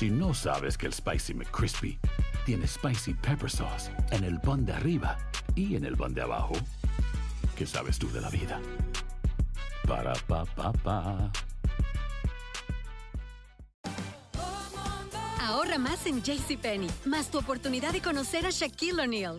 Si no sabes que el Spicy McCrispy tiene Spicy Pepper Sauce en el pan de arriba y en el pan de abajo, ¿qué sabes tú de la vida? Para, pa, pa, pa. Ahorra más en JCPenney, más tu oportunidad de conocer a Shaquille O'Neal.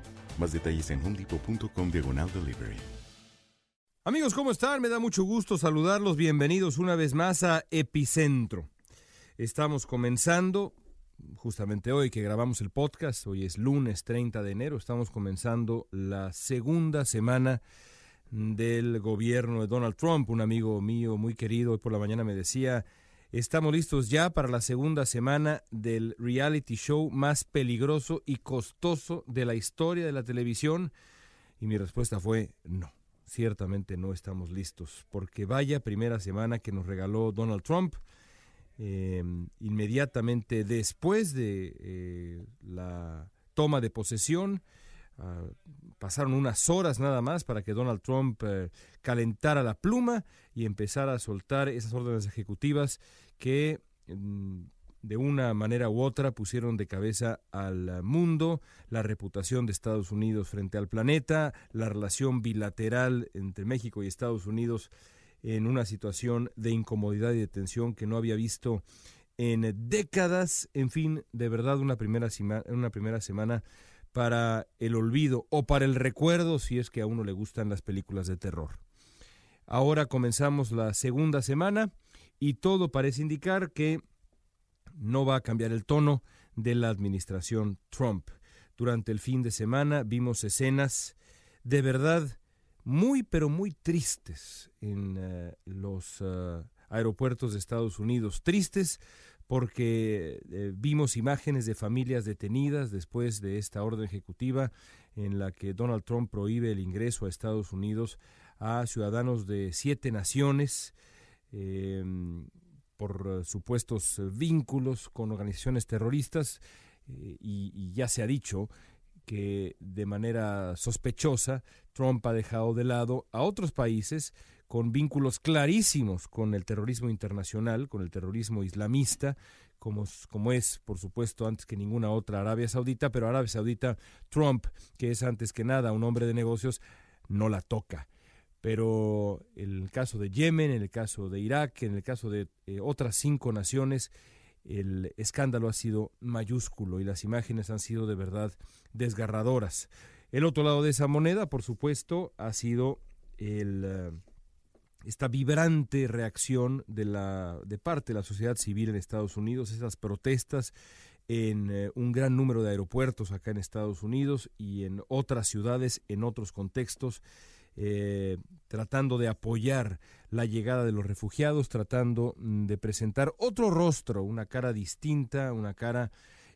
Más detalles en homedepot.com diagonal delivery. Amigos, ¿cómo están? Me da mucho gusto saludarlos. Bienvenidos una vez más a Epicentro. Estamos comenzando, justamente hoy que grabamos el podcast, hoy es lunes 30 de enero, estamos comenzando la segunda semana del gobierno de Donald Trump. Un amigo mío muy querido hoy por la mañana me decía, Estamos listos ya para la segunda semana del reality show más peligroso y costoso de la historia de la televisión. Y mi respuesta fue no, ciertamente no estamos listos, porque vaya primera semana que nos regaló Donald Trump. Eh, inmediatamente después de eh, la toma de posesión, Uh, pasaron unas horas nada más para que Donald Trump uh, calentara la pluma y empezara a soltar esas órdenes ejecutivas que um, de una manera u otra pusieron de cabeza al mundo, la reputación de Estados Unidos frente al planeta, la relación bilateral entre México y Estados Unidos en una situación de incomodidad y de tensión que no había visto en décadas, en fin, de verdad una primera, una primera semana para el olvido o para el recuerdo si es que a uno le gustan las películas de terror. Ahora comenzamos la segunda semana y todo parece indicar que no va a cambiar el tono de la administración Trump. Durante el fin de semana vimos escenas de verdad muy pero muy tristes en uh, los uh, aeropuertos de Estados Unidos. Tristes porque eh, vimos imágenes de familias detenidas después de esta orden ejecutiva en la que Donald Trump prohíbe el ingreso a Estados Unidos a ciudadanos de siete naciones eh, por supuestos vínculos con organizaciones terroristas eh, y, y ya se ha dicho que de manera sospechosa Trump ha dejado de lado a otros países con vínculos clarísimos con el terrorismo internacional, con el terrorismo islamista, como, como es, por supuesto, antes que ninguna otra Arabia Saudita, pero Arabia Saudita, Trump, que es antes que nada un hombre de negocios, no la toca. Pero en el caso de Yemen, en el caso de Irak, en el caso de eh, otras cinco naciones, el escándalo ha sido mayúsculo y las imágenes han sido de verdad desgarradoras. El otro lado de esa moneda, por supuesto, ha sido el... Uh, esta vibrante reacción de, la, de parte de la sociedad civil en Estados Unidos, esas protestas en eh, un gran número de aeropuertos acá en Estados Unidos y en otras ciudades, en otros contextos, eh, tratando de apoyar la llegada de los refugiados, tratando mm, de presentar otro rostro, una cara distinta, una cara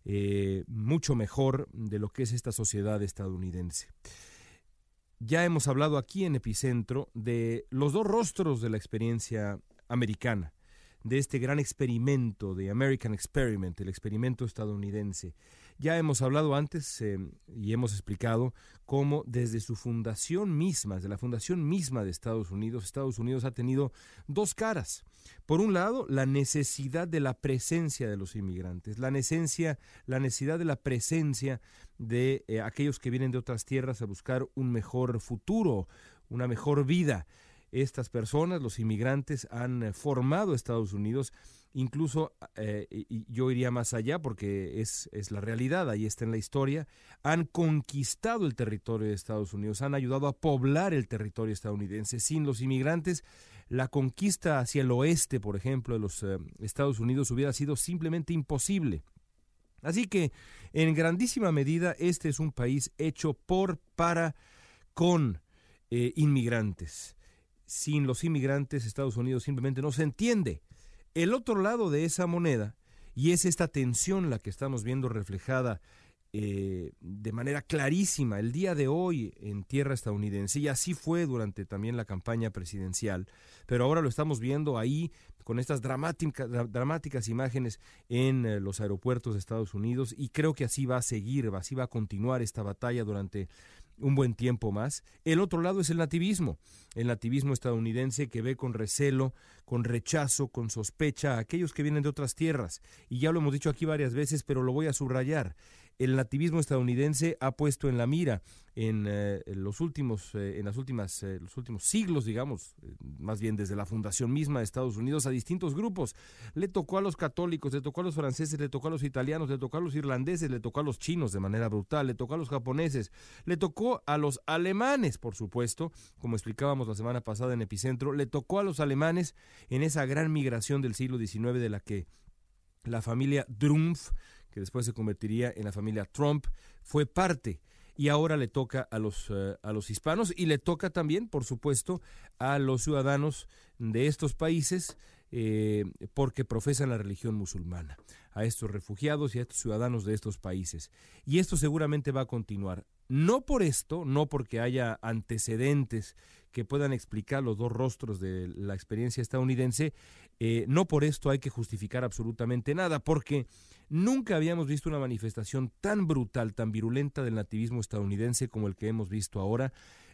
eh, mucho mejor de lo que es esta sociedad estadounidense. Ya hemos hablado aquí en Epicentro de los dos rostros de la experiencia americana, de este gran experimento de American Experiment, el experimento estadounidense. Ya hemos hablado antes eh, y hemos explicado cómo desde su fundación misma, desde la fundación misma de Estados Unidos, Estados Unidos ha tenido dos caras. Por un lado, la necesidad de la presencia de los inmigrantes, la, la necesidad de la presencia de eh, aquellos que vienen de otras tierras a buscar un mejor futuro, una mejor vida. Estas personas, los inmigrantes, han eh, formado Estados Unidos incluso eh, yo iría más allá porque es, la realidad, ahí está en la historia, han conquistado el territorio de Estados Unidos, han ayudado a poblar el territorio estadounidense. Sin los inmigrantes, la conquista hacia el oeste, por ejemplo, de los eh, Estados Unidos hubiera sido simplemente imposible. Así que, en grandísima medida, este es un país hecho por, para, con inmigrantes. Sin los inmigrantes, Estados Unidos simplemente no se entiende. El otro lado de esa moneda, y es esta tensión la que estamos viendo reflejada eh, de manera clarísima el día de hoy en tierra estadounidense, y así fue durante también la campaña presidencial, pero ahora lo estamos viendo ahí con estas dramáticas, imágenes en eh, los aeropuertos de Estados Unidos, y creo que así va a seguir, así va a continuar esta batalla durante un buen tiempo más. El otro lado es el nativismo, el nativismo estadounidense que ve con recelo, con rechazo, con sospecha a aquellos que vienen de otras tierras. Y ya lo hemos dicho aquí varias veces, pero lo voy a subrayar el nativismo estadounidense ha puesto en la mira en, eh, los últimos eh, en las últimas eh, los últimos siglos digamos más bien desde la fundación misma de Estados Unidos a distintos grupos. Le tocó a los católicos le tocó a los franceses le tocó a los italianos le tocó a los irlandeses le tocó a los chinos de manera brutal le tocó a los japoneses le tocó a los alemanes por supuesto como explicábamos la semana pasada en Epicentro le tocó a los alemanes en esa gran migración del siglo XIX de la que la familia Drumpf que después se convertiría en la familia Trump, fue parte y ahora le toca a los, eh, a los hispanos y le toca también, por supuesto, a los ciudadanos de estos países eh, porque profesan la religión musulmana, a estos refugiados y a estos ciudadanos de estos países. Y esto seguramente va a continuar. No por esto, no porque haya antecedentes que puedan explicar los dos rostros de la experiencia estadounidense, eh, no por esto hay que justificar absolutamente nada, porque Nunca habíamos visto una manifestación tan brutal, tan virulenta del nativismo estadounidense como el que hemos visto ahora,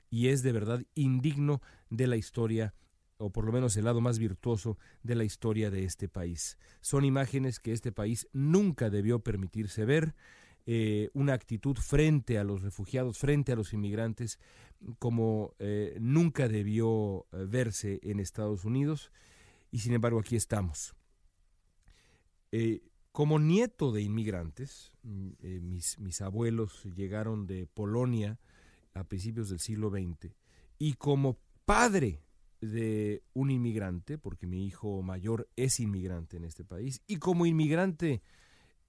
y es de verdad indigno de la historia o por lo menos el lado más virtuoso de la historia de este país. Son imágenes que este país nunca debió permitirse ver, eh, una actitud frente a los refugiados, frente a los inmigrantes, como eh, nunca debió verse en Estados Unidos, y sin embargo aquí estamos. Como nieto de inmigrantes, mm, eh, mis, mis, abuelos llegaron de Polonia a principios del siglo XX, y como padre de un inmigrante, porque mi hijo mayor es inmigrante en este país, y como inmigrante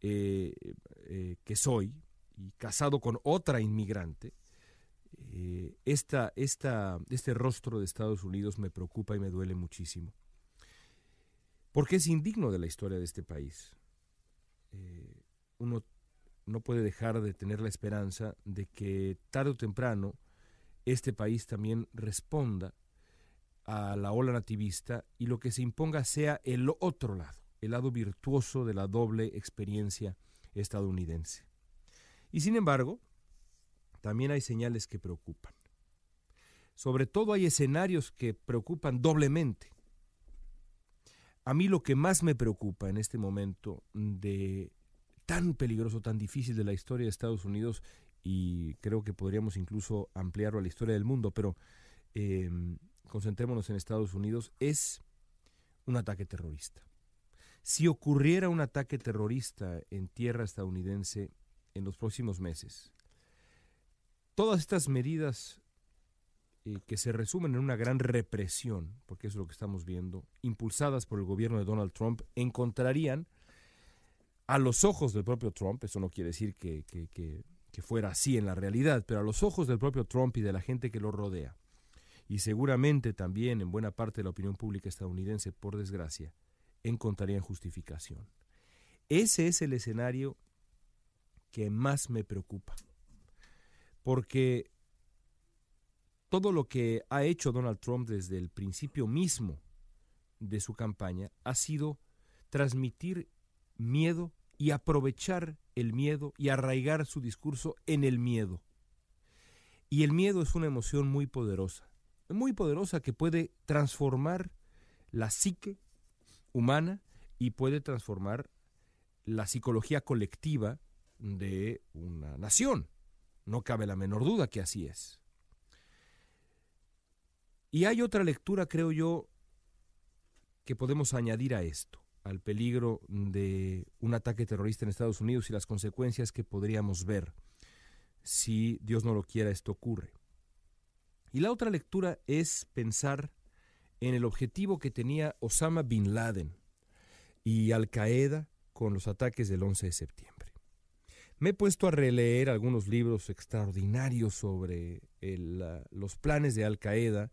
eh, eh, que soy, y casado con otra inmigrante, esta, esta, este rostro de Estados Unidos me preocupa y me duele muchísimo, porque es indigno de la historia de este país eh, uno no puede dejar de tener la esperanza de que tarde o temprano este país también responda a la ola nativista y lo que se imponga sea el otro lado, el lado virtuoso de la doble experiencia estadounidense. Y sin embargo, también hay señales que preocupan. Sobre todo hay escenarios que preocupan doblemente. A mí lo que más me preocupa en este momento de tan peligroso, tan difícil de la historia de Estados Unidos, y creo que podríamos incluso ampliarlo a la historia del mundo, pero em, concentrémonos en Estados Unidos, es un ataque terrorista. Si ocurriera un ataque terrorista en tierra estadounidense en los próximos meses, todas estas medidas eh, que se resumen en una gran represión, porque eso es lo que estamos viendo, impulsadas por el gobierno de Donald Trump, encontrarían a los ojos del propio Trump, eso no quiere decir que, que fuera así en la realidad, pero a los ojos del propio Trump y de la gente que lo rodea, y seguramente también en buena parte de la opinión pública estadounidense, por desgracia, encontrarían justificación. Ese es el escenario que más me preocupa, porque todo lo que ha hecho Donald Trump desde el principio mismo de su campaña ha sido transmitir miedo y aprovechar el miedo y arraigar su discurso en el miedo. Y el miedo es una emoción muy poderosa, muy poderosa que puede transformar la psique humana y puede transformar la psicología colectiva de una nación. No cabe la menor duda que así es. Y hay otra lectura, creo yo, que podemos añadir a esto, al peligro de un ataque terrorista en Estados Unidos y las consecuencias que podríamos ver si Dios no lo quiera esto ocurre. Y la otra lectura es pensar en el objetivo que tenía Osama Bin Laden y Al Qaeda con los ataques del 11 de septiembre. Me he puesto a releer algunos libros extraordinarios sobre los planes de Al Qaeda,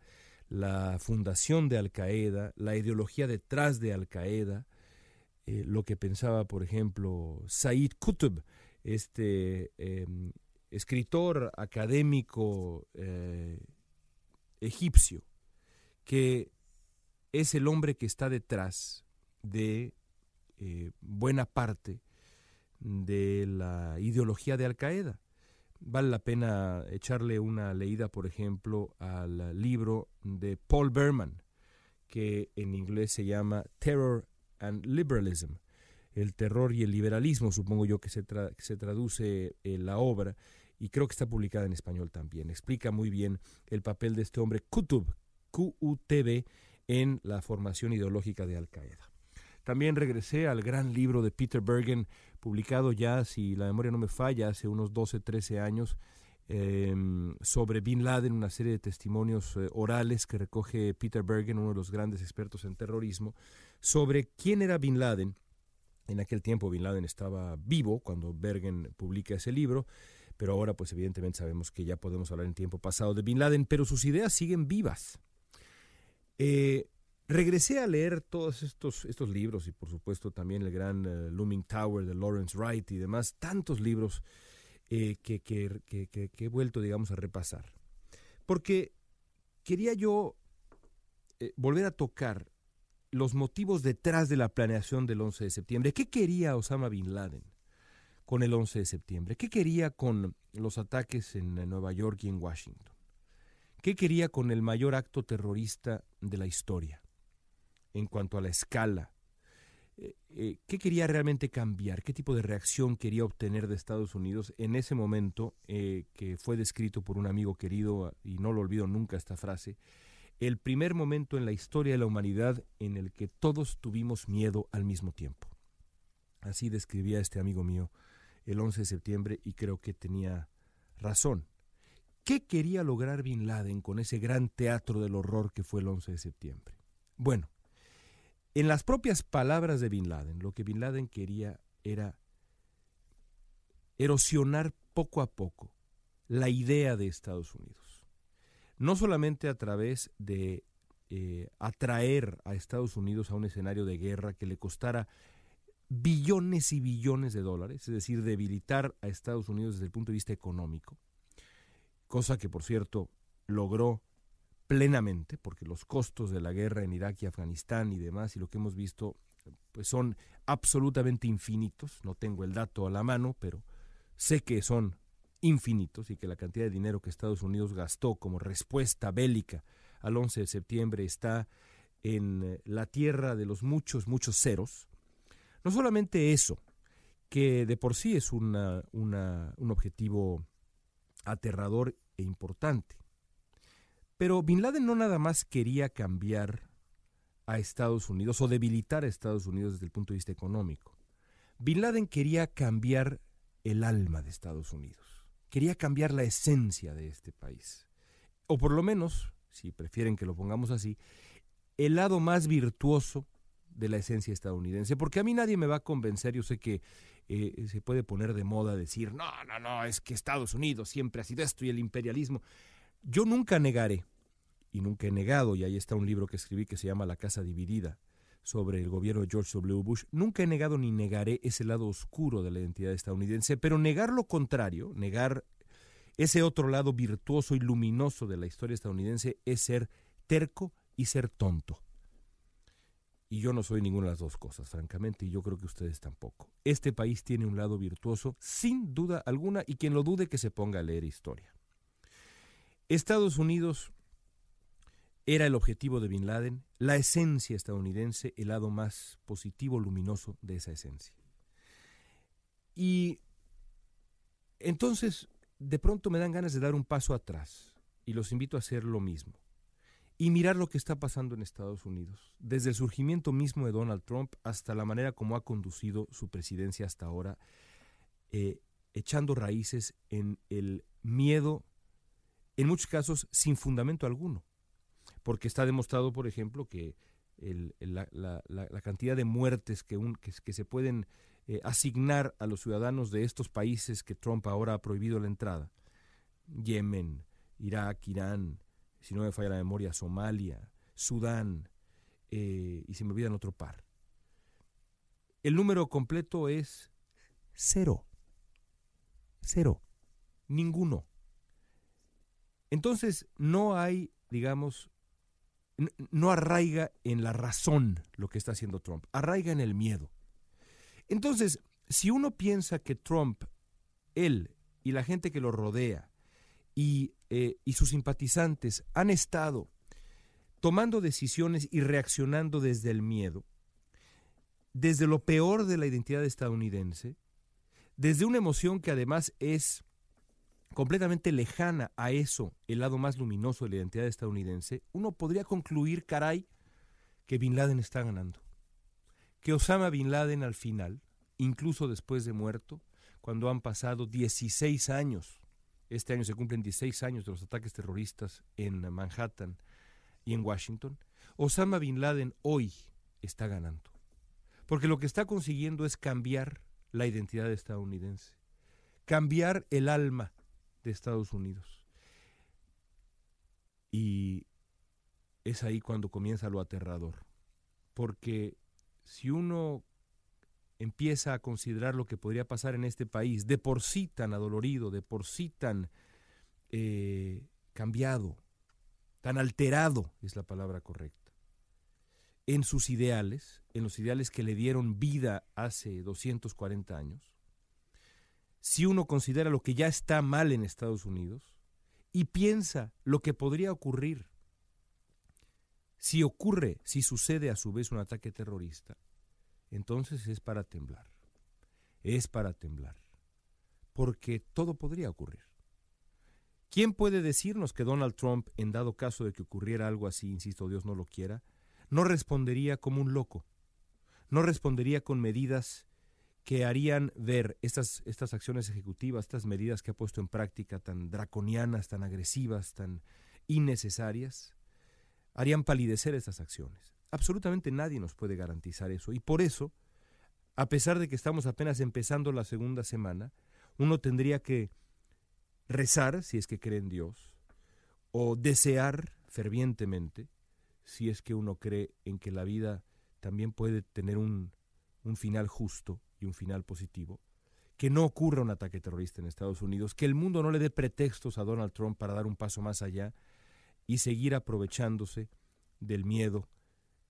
la fundación de Al Qaeda, la ideología detrás de Al Qaeda, eh, lo que pensaba, por ejemplo, Said Qutb, este em, escritor académico eh, egipcio, que es el hombre que está detrás de eh, buena parte de la ideología de Al Qaeda. Vale la pena echarle una leída, por ejemplo, al libro de Paul Berman, que en inglés se llama Terror and Liberalism, el terror y el liberalismo, supongo yo que se, se traduce en la obra, y creo que está publicada en español también. Explica muy bien el papel de este hombre, Qutb, Q-U-T-B, en la formación ideológica de Al Qaeda. También regresé al gran libro de Peter Bergen, publicado ya, si la memoria no me falla, hace unos 12, 13 años, em, sobre Bin Laden, una serie de testimonios eh, orales que recoge Peter Bergen, uno de los grandes expertos en terrorismo, sobre quién era Bin Laden. En aquel tiempo Bin Laden estaba vivo cuando Bergen publica ese libro, pero ahora pues evidentemente sabemos que ya podemos hablar en tiempo pasado de Bin Laden, pero sus ideas siguen vivas. Eh, Regresé a leer todos estos, estos libros y por supuesto también el gran eh, Looming Tower de Lawrence Wright y demás, tantos libros eh, que, que, he vuelto, digamos, a repasar. Porque quería yo eh, volver a tocar los motivos detrás de la planeación del 11 de septiembre. ¿Qué quería Osama Bin Laden con el 11 de septiembre? ¿Qué quería con los ataques en Nueva York y en Washington? ¿Qué quería con el mayor acto terrorista de la historia? En cuanto a la escala. Eh, eh, ¿Qué quería realmente cambiar? ¿Qué tipo de reacción quería obtener de Estados Unidos en ese momento eh, que fue descrito por un amigo querido, y no lo olvido nunca esta frase, el primer momento en la historia de la humanidad en el que todos tuvimos miedo al mismo tiempo? Así describía este amigo mío el 11 de septiembre y creo que tenía razón. ¿Qué quería lograr Bin Laden con ese gran teatro del horror que fue el 11 de septiembre? Bueno, en las propias palabras de Bin Laden, lo que Bin Laden quería era erosionar poco a poco la idea de Estados Unidos. No solamente a través de eh, atraer a Estados Unidos a un escenario de guerra que le costara billones y billones de dólares, es decir, debilitar a Estados Unidos desde el punto de vista económico, cosa que por cierto logró plenamente, porque los costos de la guerra en Irak y Afganistán y demás, y lo que hemos visto, pues son absolutamente infinitos. No tengo el dato a la mano, pero sé que son infinitos y que la cantidad de dinero que Estados Unidos gastó como respuesta bélica al 11 de septiembre está en eh, la tierra de los muchos, muchos ceros. No solamente eso, que de por sí es una, un objetivo aterrador e importante, pero Bin Laden no nada más quería cambiar a Estados Unidos o debilitar a Estados Unidos desde el punto de vista económico. Bin Laden quería cambiar el alma de Estados Unidos. Quería cambiar la esencia de este país. O por lo menos, si prefieren que lo pongamos así, el lado más virtuoso de la esencia estadounidense. Porque a mí nadie me va a convencer, yo sé que eh, se puede poner de moda decir, no, no, no, es que Estados Unidos siempre ha sido esto y el imperialismo. Yo nunca negaré, y nunca he negado, y ahí está un libro que escribí que se llama La Casa Dividida, sobre el gobierno de George W. Bush, nunca he negado ni negaré ese lado oscuro de la identidad estadounidense, pero negar lo contrario, negar ese otro lado virtuoso y luminoso de la historia estadounidense es ser terco y ser tonto. y yo no soy ninguna de las dos cosas, francamente, y yo creo que ustedes tampoco. Este país tiene un lado virtuoso, sin duda alguna, y quien lo dude que se ponga a leer historia. Estados Unidos era el objetivo de Bin Laden, la esencia estadounidense, el lado más positivo, luminoso de esa esencia. Y entonces, de pronto me dan ganas de dar un paso atrás, y los invito a hacer lo mismo y mirar lo que está pasando en Estados Unidos, desde el surgimiento mismo de Donald Trump hasta la manera como ha conducido su presidencia hasta ahora, eh, echando raíces en el miedo, en muchos casos sin fundamento alguno, porque está demostrado, por ejemplo, que la, cantidad de muertes que, que, se pueden eh, asignar a los ciudadanos de estos países que Trump ahora ha prohibido la entrada, Yemen, Irak, Irán, si no me falla la memoria, Somalia, Sudán, eh, y se me olvidan otro par. El número completo es cero. Cero. Ninguno. Entonces, no hay, digamos, no arraiga en la razón lo que está haciendo Trump, arraiga en el miedo. Entonces, si uno piensa que Trump, él y la gente que lo rodea, eh, y, sus simpatizantes han estado tomando decisiones y reaccionando desde el miedo, desde lo peor de la identidad estadounidense, desde una emoción que además es completamente lejana a eso, el lado más luminoso de la identidad estadounidense, uno podría concluir, caray, que Bin Laden está ganando. Que Osama Bin Laden al final, incluso después de muerto, cuando han pasado 16 años este año se cumplen 16 años de los ataques terroristas en Manhattan y en Washington. Osama Bin Laden hoy está ganando. Porque lo que está consiguiendo es cambiar la identidad estadounidense, cambiar el alma Estados Unidos. Y es ahí cuando comienza lo aterrador. Porque si uno empieza a considerar lo que podría pasar en este país, de por sí tan adolorido, de por sí tan eh, cambiado, tan alterado, es la palabra correcta, en sus ideales, en los ideales que le dieron vida hace 240 años, si uno considera lo que ya está mal en Estados Unidos y piensa lo que podría ocurrir si ocurre, si sucede a su vez un ataque terrorista, entonces es para temblar. Es para temblar. Porque todo podría ocurrir. ¿Quién puede decirnos que Donald Trump, en dado caso de que ocurriera algo así, insisto, Dios no lo quiera, no respondería como un loco? No respondería con medidas que harían ver estas, estas acciones ejecutivas, estas medidas que ha puesto en práctica tan draconianas, tan agresivas, tan innecesarias, harían palidecer estas acciones. Absolutamente nadie nos puede garantizar eso. Y por eso, a pesar de que estamos apenas empezando la segunda semana, uno tendría que rezar, si es que cree en Dios, o desear fervientemente, si es que uno cree en que la vida también puede tener un, un final justo y un final positivo, que no ocurra un ataque terrorista en Estados Unidos, que el mundo no le dé pretextos a Donald Trump para dar un paso más allá y seguir aprovechándose del miedo,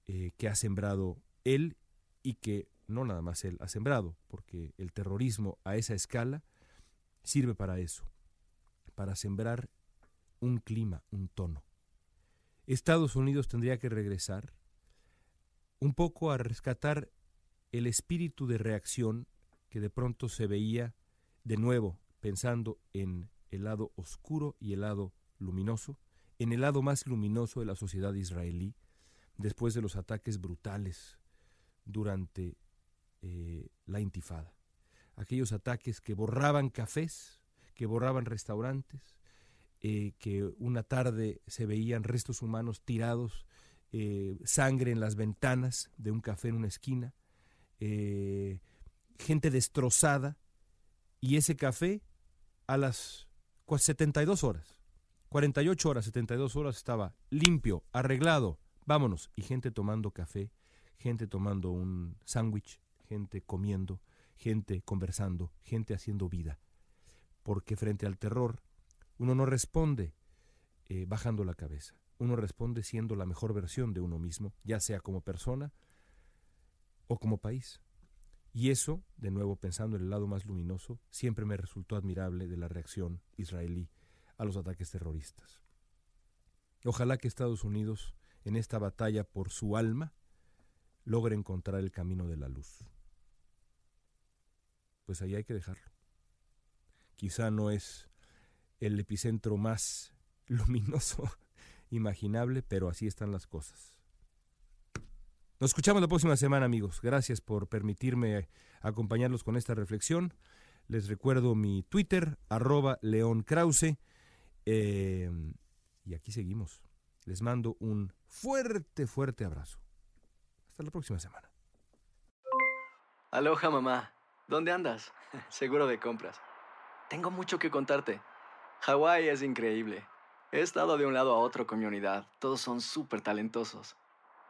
eh, que ha sembrado él y que no nada más él ha sembrado, porque el terrorismo a esa escala sirve para eso, para sembrar un clima, un tono. Estados Unidos tendría que regresar un poco a rescatar el espíritu de reacción que de pronto se veía de nuevo pensando en el lado oscuro y el lado luminoso, en el lado más luminoso de la sociedad israelí, después de los ataques brutales durante eh, la intifada. Aquellos ataques que borraban cafés, que borraban restaurantes, eh, que una tarde se veían restos humanos tirados, eh, sangre en las ventanas de un café en una esquina, gente destrozada, y ese café a las 72 horas, 48 horas, 72 horas estaba limpio, arreglado, vámonos. Y gente tomando café, gente tomando un sándwich, gente comiendo, gente conversando, gente haciendo vida. Porque frente al terror, uno no responde eh, bajando la cabeza. Uno responde siendo la mejor versión de uno mismo, ya sea como persona, o como país. Y eso, de nuevo pensando en el lado más luminoso, siempre me resultó admirable de la reacción israelí a los ataques terroristas. Ojalá que Estados Unidos, en esta batalla por su alma, logre encontrar el camino de la luz. Pues ahí hay que dejarlo. Quizá no es el epicentro más luminoso imaginable, pero así están las cosas. Nos escuchamos la próxima semana, amigos. Gracias por permitirme acompañarlos con esta reflexión. Les recuerdo mi Twitter, arroba León Krause. Eh, y aquí seguimos. Les mando un fuerte, fuerte abrazo. Hasta la próxima semana. Aloha, mamá. ¿Dónde andas? Seguro de compras. Tengo mucho que contarte. Hawái es increíble. He estado de un lado a otro con mi unidad. Todos son súper talentosos.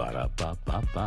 Para pa pa pa.